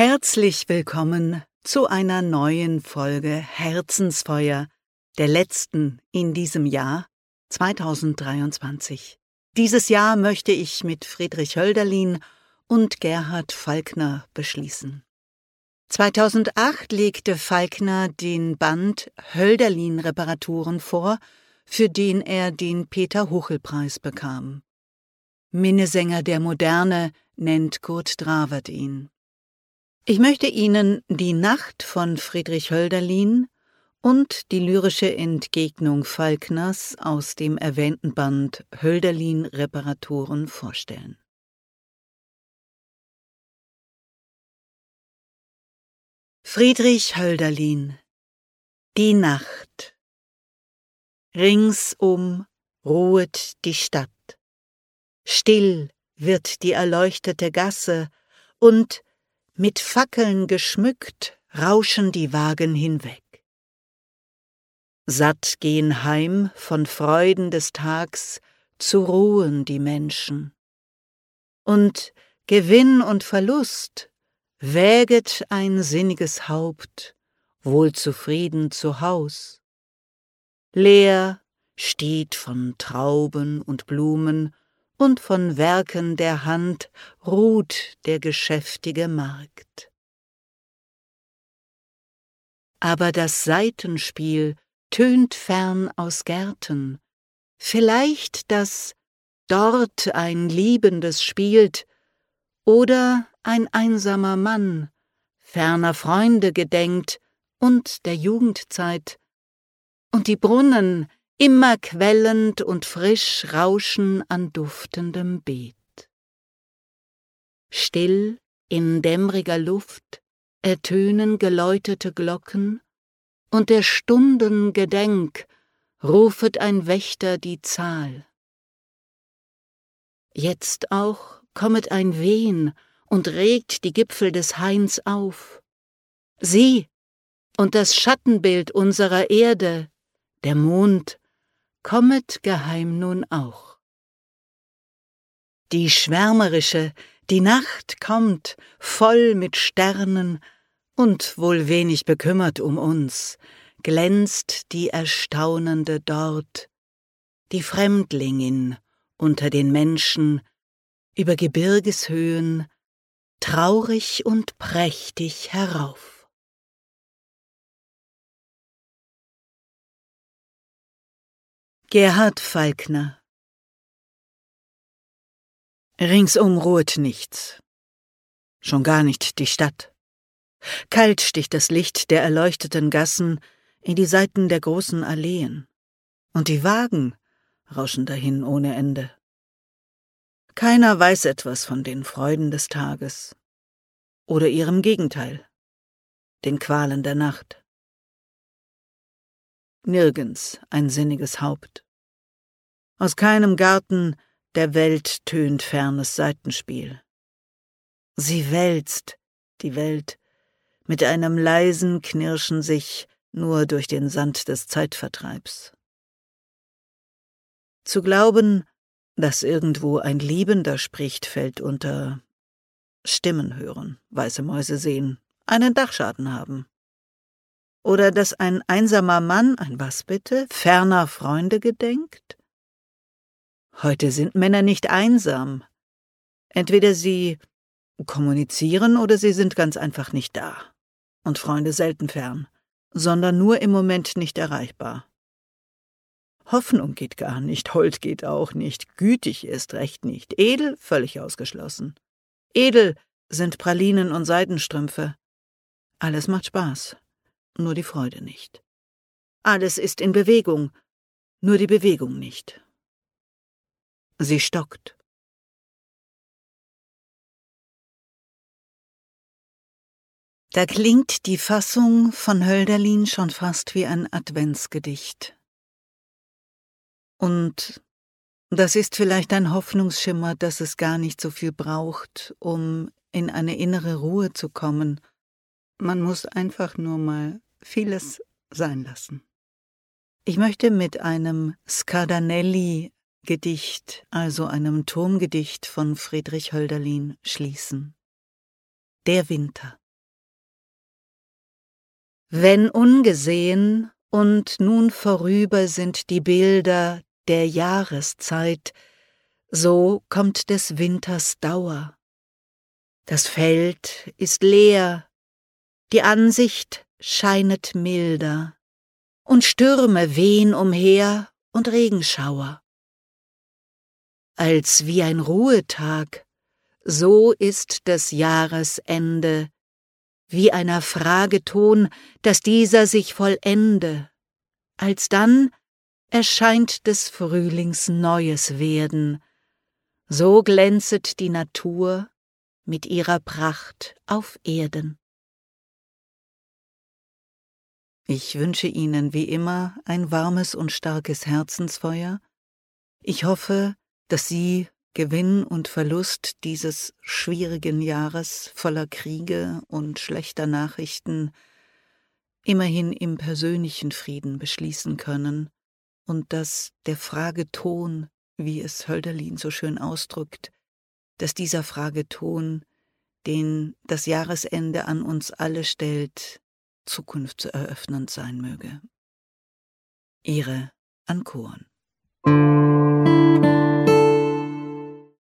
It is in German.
Herzlich willkommen zu einer neuen Folge Herzensfeuer, der letzten in diesem Jahr 2023. Dieses Jahr möchte ich mit Friedrich Hölderlin und Gerhard Falkner beschließen. 2008 legte Falkner den Band Hölderlin Reparaturen vor, für den er den Peter Huchel Preis bekam. Minnesänger der Moderne nennt Kurt Dravert ihn. Ich möchte Ihnen die Nacht von Friedrich Hölderlin und die lyrische Entgegnung Falkners aus dem erwähnten Band Hölderlin Reparaturen vorstellen. Friedrich Hölderlin Die Nacht Ringsum ruhet die Stadt. Still wird die erleuchtete Gasse, und mit Fackeln geschmückt rauschen die Wagen hinweg. Satt gehen heim von Freuden des Tags zu ruhen die Menschen. Und Gewinn und Verlust wäget ein sinniges Haupt, wohl zufrieden zu Haus. Leer steht von Trauben und Blumen und von Werken der Hand ruht der geschäftige Markt. Aber das Saitenspiel tönt fern aus Gärten, vielleicht das dort ein Liebendes spielt oder ein einsamer Mann ferner Freunde gedenkt und der Jugendzeit, und die Brunnen, immer quellend und frisch rauschen an duftendem Beet. Still in dämmriger Luft ertönen geläutete Glocken, und der Stunden Gedenk rufet ein Wächter die Zahl. Jetzt auch kommet ein Wehen und regt die Gipfel des Hains auf. Sieh, und das Schattenbild unserer Erde, der Mond, kommet geheim nun auch. Die schwärmerische, die Nacht kommt, voll mit Sternen und wohl wenig bekümmert um uns, glänzt die Erstaunende dort, die Fremdlingin unter den Menschen, über Gebirgeshöhen, traurig und prächtig herauf. Gerhard Falkner Ringsum ruht nichts, schon gar nicht die Stadt. Kalt sticht das Licht der erleuchteten Gassen in die Seiten der großen Alleen, und die Wagen rauschen dahin ohne Ende. Keiner weiß etwas von den Freuden des Tages oder ihrem Gegenteil, den Qualen der Nacht nirgends ein sinniges Haupt. Aus keinem Garten der Welt tönt fernes Seitenspiel. Sie wälzt, die Welt, mit einem leisen Knirschen sich nur durch den Sand des Zeitvertreibs. Zu glauben, dass irgendwo ein Liebender spricht, fällt unter Stimmen hören, weiße Mäuse sehen, einen Dachschaden haben, oder dass ein einsamer Mann, ein was bitte, ferner Freunde gedenkt? Heute sind Männer nicht einsam. Entweder sie kommunizieren oder sie sind ganz einfach nicht da. Und Freunde selten fern, sondern nur im Moment nicht erreichbar. Hoffnung geht gar nicht, Hold geht auch nicht, gütig ist recht nicht, edel völlig ausgeschlossen. Edel sind Pralinen und Seidenstrümpfe. Alles macht Spaß nur die Freude nicht. Alles ist in Bewegung, nur die Bewegung nicht. Sie stockt. Da klingt die Fassung von Hölderlin schon fast wie ein Adventsgedicht. Und das ist vielleicht ein Hoffnungsschimmer, dass es gar nicht so viel braucht, um in eine innere Ruhe zu kommen. Man muss einfach nur mal vieles sein lassen. Ich möchte mit einem Scardanelli-Gedicht, also einem Turmgedicht von Friedrich Hölderlin, schließen. Der Winter. Wenn ungesehen und nun vorüber sind die Bilder der Jahreszeit, so kommt des Winters Dauer. Das Feld ist leer, die Ansicht scheinet milder, und Stürme wehn umher und Regenschauer. Als wie ein Ruhetag, so ist des Jahresende, wie einer Frageton, dass dieser sich vollende, alsdann erscheint des Frühlings neues Werden, so glänzet die Natur mit ihrer Pracht auf Erden. Ich wünsche Ihnen wie immer ein warmes und starkes Herzensfeuer. Ich hoffe, dass Sie Gewinn und Verlust dieses schwierigen Jahres voller Kriege und schlechter Nachrichten immerhin im persönlichen Frieden beschließen können und dass der Frageton, wie es Hölderlin so schön ausdrückt, dass dieser Frageton, den das Jahresende an uns alle stellt, zukunftseröffnend sein möge. Ihre Ankoren.